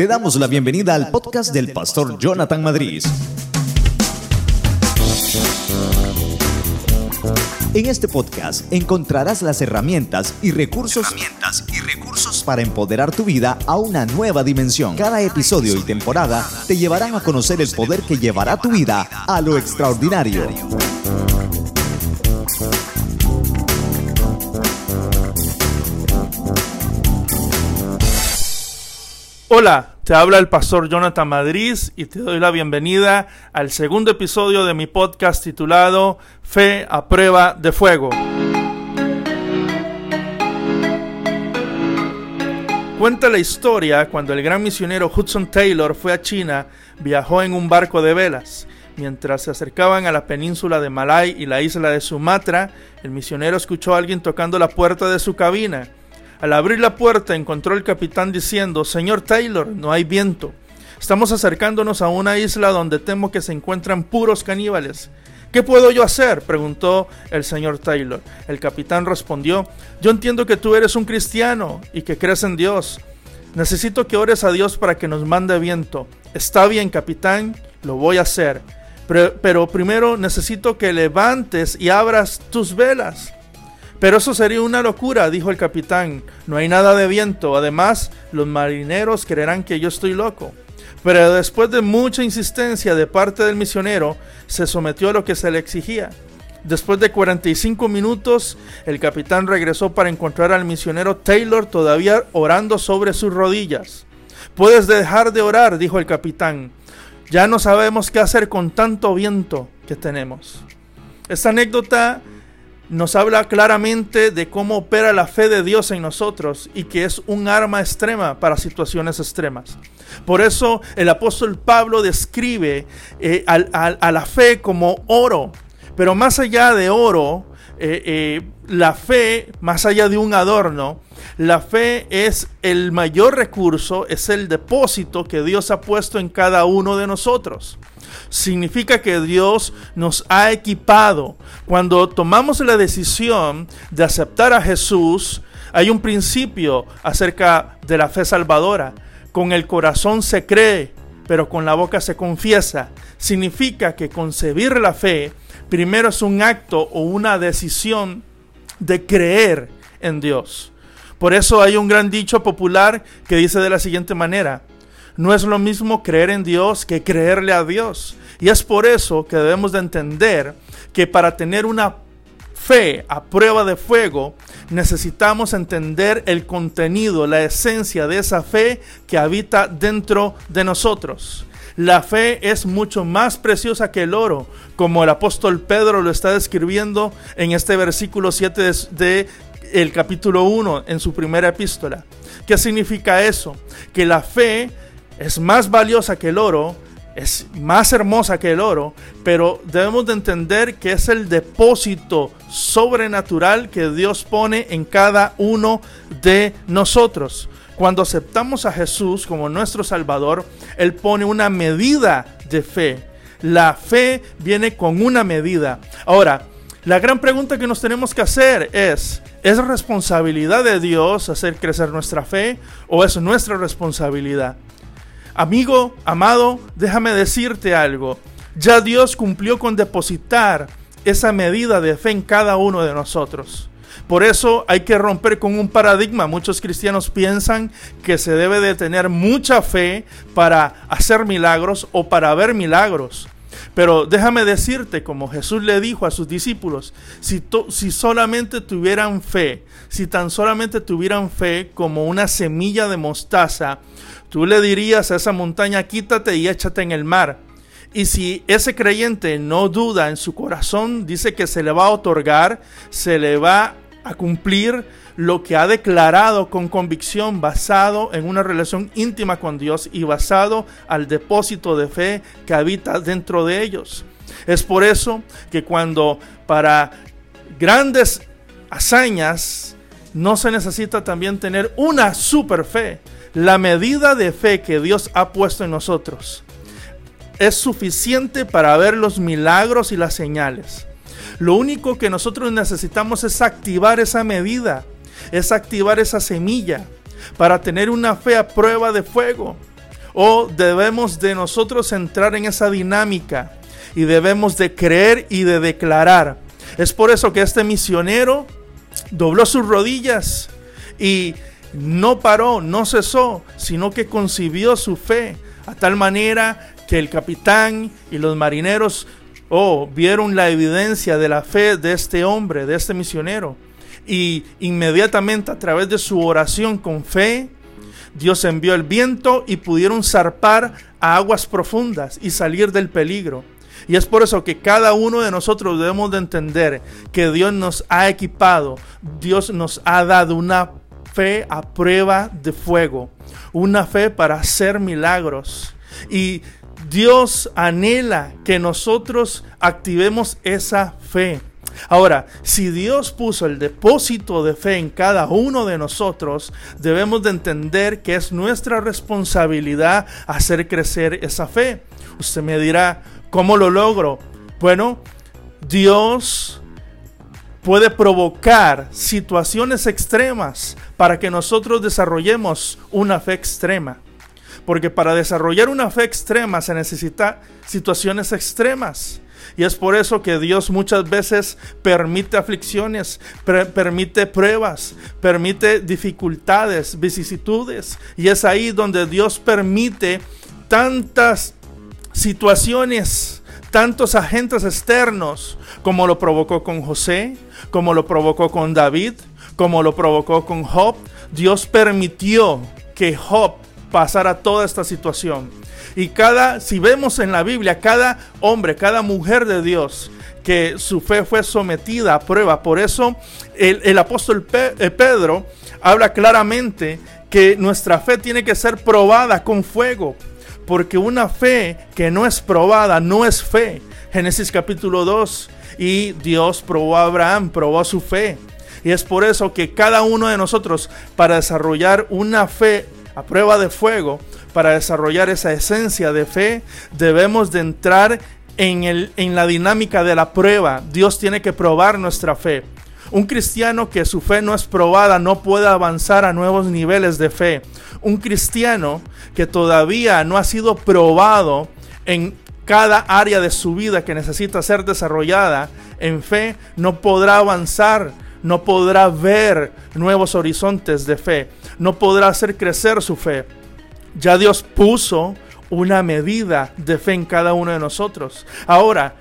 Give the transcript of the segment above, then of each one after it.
Te damos la bienvenida al podcast del pastor Jonathan Madrid. En este podcast encontrarás las herramientas y recursos, herramientas y recursos para empoderar tu vida a una nueva dimensión. Cada episodio y temporada te llevarán a conocer el poder que llevará tu vida a lo extraordinario. Hola, te habla el pastor Jonathan Madrid y te doy la bienvenida al segundo episodio de mi podcast titulado Fe a prueba de fuego. Cuenta la historia cuando el gran misionero Hudson Taylor fue a China, viajó en un barco de velas. Mientras se acercaban a la península de Malay y la isla de Sumatra, el misionero escuchó a alguien tocando la puerta de su cabina. Al abrir la puerta encontró el capitán diciendo, Señor Taylor, no hay viento. Estamos acercándonos a una isla donde temo que se encuentran puros caníbales. ¿Qué puedo yo hacer? preguntó el señor Taylor. El capitán respondió, yo entiendo que tú eres un cristiano y que crees en Dios. Necesito que ores a Dios para que nos mande viento. Está bien, capitán, lo voy a hacer. Pero, pero primero necesito que levantes y abras tus velas. Pero eso sería una locura, dijo el capitán. No hay nada de viento. Además, los marineros creerán que yo estoy loco. Pero después de mucha insistencia de parte del misionero, se sometió a lo que se le exigía. Después de 45 minutos, el capitán regresó para encontrar al misionero Taylor todavía orando sobre sus rodillas. Puedes dejar de orar, dijo el capitán. Ya no sabemos qué hacer con tanto viento que tenemos. Esta anécdota nos habla claramente de cómo opera la fe de Dios en nosotros y que es un arma extrema para situaciones extremas. Por eso el apóstol Pablo describe eh, a, la fe como oro, pero más allá de oro, eh, eh, la fe, más allá de un adorno, la fe es el mayor recurso, es el depósito que Dios ha puesto en cada uno de nosotros significa que Dios nos ha equipado. Cuando tomamos la decisión de aceptar a Jesús, hay un principio acerca de la fe salvadora. Con el corazón se cree, pero con la boca se confiesa. Significa que concebir la fe primero es un acto o una decisión de creer en Dios. Por eso hay un gran dicho popular que dice de la siguiente manera, no es lo mismo creer en Dios que creerle a Dios. Y es por eso que debemos de entender que para tener una fe a prueba de fuego, necesitamos entender el contenido, la esencia de esa fe que habita dentro de nosotros. La fe es mucho más preciosa que el oro, como el apóstol Pedro lo está describiendo en este versículo 7 de, de el capítulo 1 en su primera epístola. ¿Qué significa eso? Que la fe es más valiosa que el oro, es más hermosa que el oro, pero debemos de entender que es el depósito sobrenatural que Dios pone en cada uno de nosotros. Cuando aceptamos a Jesús como nuestro Salvador, Él pone una medida de fe. La fe viene con una medida. Ahora, la gran pregunta que nos tenemos que hacer es, ¿es responsabilidad de Dios hacer crecer nuestra fe o es nuestra responsabilidad? Amigo, amado, déjame decirte algo. Ya Dios cumplió con depositar esa medida de fe en cada uno de nosotros. Por eso hay que romper con un paradigma. Muchos cristianos piensan que se debe de tener mucha fe para hacer milagros o para ver milagros. Pero déjame decirte, como Jesús le dijo a sus discípulos, si, si solamente tuvieran fe, si tan solamente tuvieran fe como una semilla de mostaza, tú le dirías a esa montaña, quítate y échate en el mar. Y si ese creyente no duda en su corazón, dice que se le va a otorgar, se le va a cumplir lo que ha declarado con convicción basado en una relación íntima con Dios y basado al depósito de fe que habita dentro de ellos. Es por eso que cuando para grandes hazañas no se necesita también tener una super fe. La medida de fe que Dios ha puesto en nosotros es suficiente para ver los milagros y las señales. Lo único que nosotros necesitamos es activar esa medida es activar esa semilla para tener una fe a prueba de fuego. o debemos de nosotros entrar en esa dinámica y debemos de creer y de declarar. Es por eso que este misionero dobló sus rodillas y no paró, no cesó, sino que concibió su fe a tal manera que el capitán y los marineros oh, vieron la evidencia de la fe de este hombre, de este misionero. Y inmediatamente a través de su oración con fe, Dios envió el viento y pudieron zarpar a aguas profundas y salir del peligro. Y es por eso que cada uno de nosotros debemos de entender que Dios nos ha equipado, Dios nos ha dado una fe a prueba de fuego, una fe para hacer milagros. Y Dios anhela que nosotros activemos esa fe. Ahora, si Dios puso el depósito de fe en cada uno de nosotros, debemos de entender que es nuestra responsabilidad hacer crecer esa fe. Usted me dirá, ¿cómo lo logro? Bueno, Dios puede provocar situaciones extremas para que nosotros desarrollemos una fe extrema. Porque para desarrollar una fe extrema se necesita situaciones extremas. Y es por eso que Dios muchas veces permite aflicciones, permite pruebas, permite dificultades, vicisitudes. Y es ahí donde Dios permite tantas situaciones, tantos agentes externos, como lo provocó con José, como lo provocó con David, como lo provocó con Job. Dios permitió que Job pasara toda esta situación. Y cada, si vemos en la Biblia, cada hombre, cada mujer de Dios, que su fe fue sometida a prueba. Por eso el, apóstol eh, Pedro habla claramente que nuestra fe tiene que ser probada con fuego. Porque una fe que no es probada no es fe. Génesis capítulo 2. Y Dios probó a Abraham, probó su fe. Y es por eso que cada uno de nosotros, para desarrollar una fe a prueba de fuego, para desarrollar esa esencia de fe, debemos de entrar en, el, en la dinámica de la prueba. Dios tiene que probar nuestra fe. Un cristiano que su fe no es probada no puede avanzar a nuevos niveles de fe. Un cristiano que todavía no ha sido probado en cada área de su vida que necesita ser desarrollada en fe no podrá avanzar, no podrá ver nuevos horizontes de fe, no podrá hacer crecer su fe. Ya Dios puso una medida de fe en cada uno de nosotros. Ahora,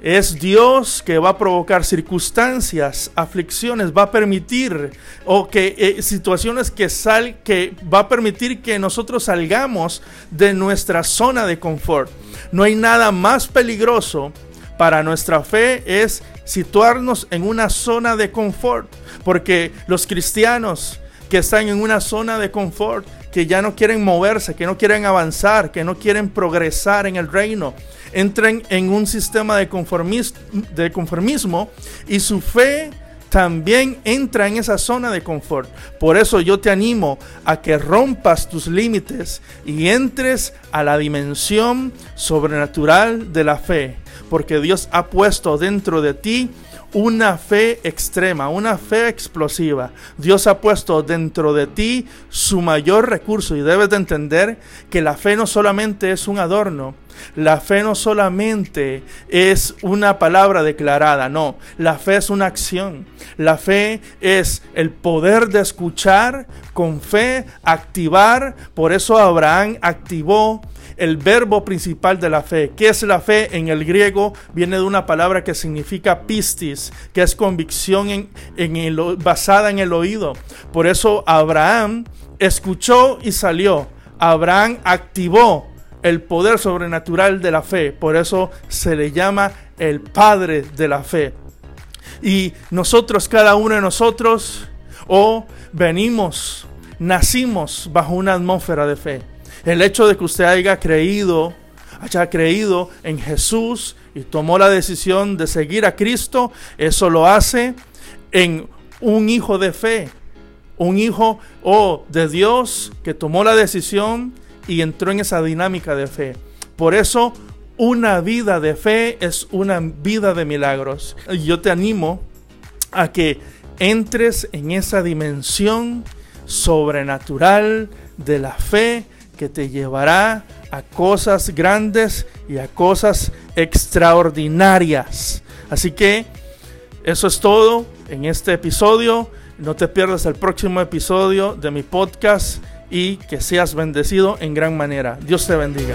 es Dios que va a provocar circunstancias, aflicciones, va a permitir o que eh, situaciones que sal que va a permitir que nosotros salgamos de nuestra zona de confort. No hay nada más peligroso para nuestra fe es situarnos en una zona de confort, porque los cristianos que están en una zona de confort que ya no quieren moverse, que no quieren avanzar, que no quieren progresar en el reino. Entren en un sistema de conformismo y su fe también entra en esa zona de confort. Por eso yo te animo a que rompas tus límites y entres a la dimensión sobrenatural de la fe, porque Dios ha puesto dentro de ti una fe extrema, una fe explosiva. Dios ha puesto dentro de ti su mayor recurso y debes de entender que la fe no solamente es un adorno, la fe no solamente es una palabra declarada, no, la fe es una acción. La fe es el poder de escuchar con fe, activar. Por eso Abraham activó el verbo principal de la fe. ¿Qué es la fe? En el griego viene de una palabra que significa pistis, que es convicción en, en basada en el oído. Por eso Abraham escuchó y salió. Abraham activó el poder sobrenatural de la fe. Por eso se le llama el Padre de la fe. Y nosotros, cada uno de nosotros, o venimos, nacimos bajo una atmósfera de fe. El hecho de que usted haya creído, haya creído en Jesús y tomó la decisión de seguir a Cristo, eso lo hace en un hijo de fe, un hijo o de Dios que tomó la decisión y entró en esa dinámica de fe. Por eso, una vida de fe es una vida de milagros. Yo te animo a que entres en esa dimensión sobrenatural de la fe que te llevará a cosas grandes y a cosas extraordinarias. Así que eso es todo en este episodio. No te pierdas el próximo episodio de mi podcast y que seas bendecido en gran manera. Dios te bendiga.